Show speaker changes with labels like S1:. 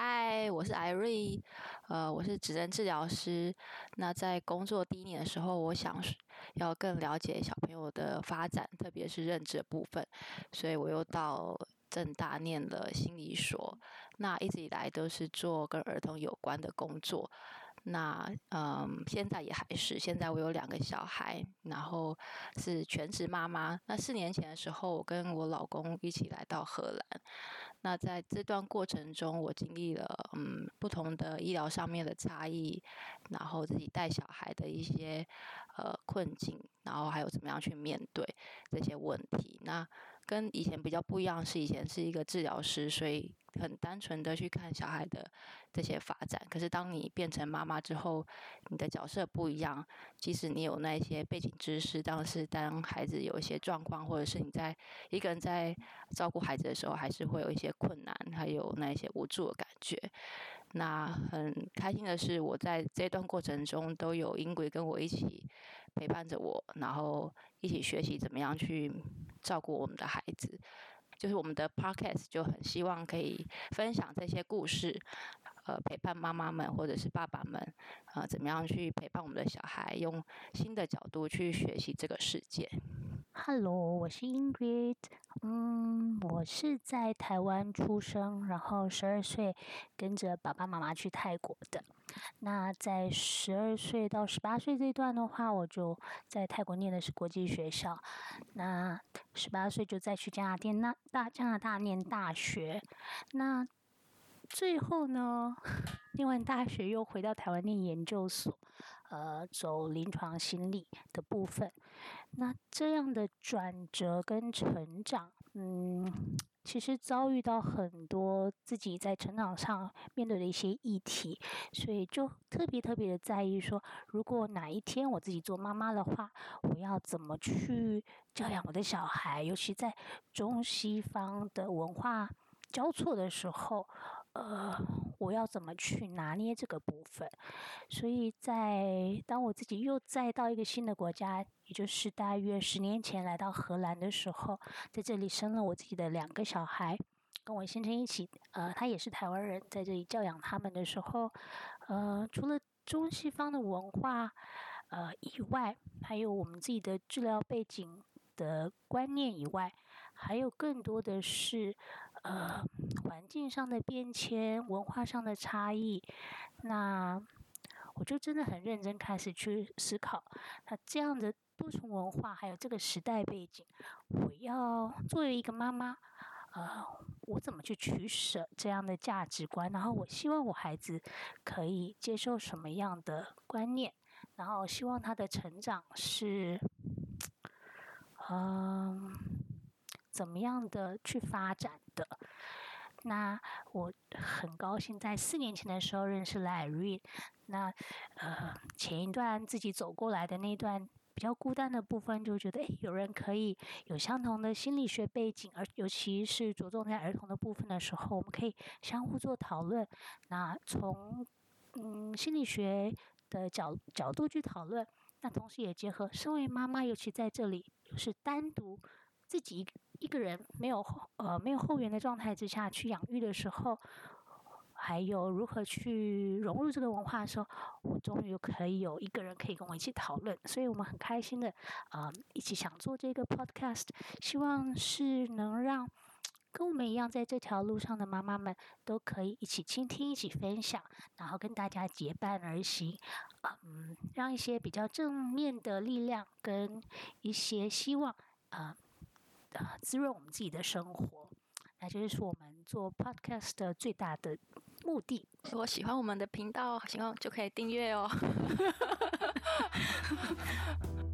S1: 嗨，我是艾瑞，呃，我是职能治疗师。那在工作第一年的时候，我想要更了解小朋友的发展，特别是认知的部分，所以我又到正大念了心理所。那一直以来都是做跟儿童有关的工作。那嗯，现在也还是，现在我有两个小孩，然后是全职妈妈。那四年前的时候，我跟我老公一起来到荷兰。那在这段过程中，我经历了嗯不同的医疗上面的差异，然后自己带小孩的一些呃困境，然后还有怎么样去面对这些问题。那跟以前比较不一样，是以前是一个治疗师，所以。很单纯的去看小孩的这些发展，可是当你变成妈妈之后，你的角色不一样。即使你有那些背景知识，但是当孩子有一些状况，或者是你在一个人在照顾孩子的时候，还是会有一些困难，还有那些无助的感觉。那很开心的是，我在这段过程中都有英鬼跟我一起陪伴着我，然后一起学习怎么样去照顾我们的孩子。就是我们的 podcast 就很希望可以分享这些故事，呃，陪伴妈妈们或者是爸爸们，呃，怎么样去陪伴我们的小孩，用新的角度去学习这个世界。
S2: Hello，我是 Ingrid，嗯，我是在台湾出生，然后十二岁跟着爸爸妈妈去泰国的。那在十二岁到十八岁这段的话，我就在泰国念的是国际学校。那十八岁就再去加拿大那大加拿大念大学，那最后呢，念完大学又回到台湾念研究所，呃，走临床心理的部分。那这样的转折跟成长，嗯。其实遭遇到很多自己在成长上面对的一些议题，所以就特别特别的在意说，如果哪一天我自己做妈妈的话，我要怎么去教养我的小孩，尤其在中西方的文化。交错的时候，呃，我要怎么去拿捏这个部分？所以在当我自己又再到一个新的国家，也就是大约十年前来到荷兰的时候，在这里生了我自己的两个小孩，跟我先生一起，呃，他也是台湾人，在这里教养他们的时候，呃，除了中西方的文化，呃以外，还有我们自己的治疗背景。的观念以外，还有更多的是，呃，境上的变迁、文化上的差异。那我就真的很认真开始去思考，那这样的多重文化，还有这个时代背景，我要作为一个妈妈，呃，我怎么去取舍这样的价值观？然后我希望我孩子可以接受什么样的观念？然后希望他的成长是。嗯，怎么样的去发展的？那我很高兴在四年前的时候认识了艾瑞。那呃，前一段自己走过来的那段比较孤单的部分，就觉得诶，有人可以有相同的心理学背景，而尤其是着重在儿童的部分的时候，我们可以相互做讨论。那从嗯心理学的角角度去讨论。那同时也结合，身为妈妈，尤其在这里，是单独自己一个人，没有后呃没有后援的状态之下去养育的时候，还有如何去融入这个文化的时候，我终于可以有一个人可以跟我一起讨论，所以我们很开心的啊，一起想做这个 podcast，希望是能让。跟我们一样，在这条路上的妈妈们都可以一起倾听、一起分享，然后跟大家结伴而行，嗯，让一些比较正面的力量跟一些希望，啊，滋润我们自己的生活。那就是我们做 podcast 的最大的目的。
S1: 如果喜欢我们的频道，喜欢就可以订阅哦。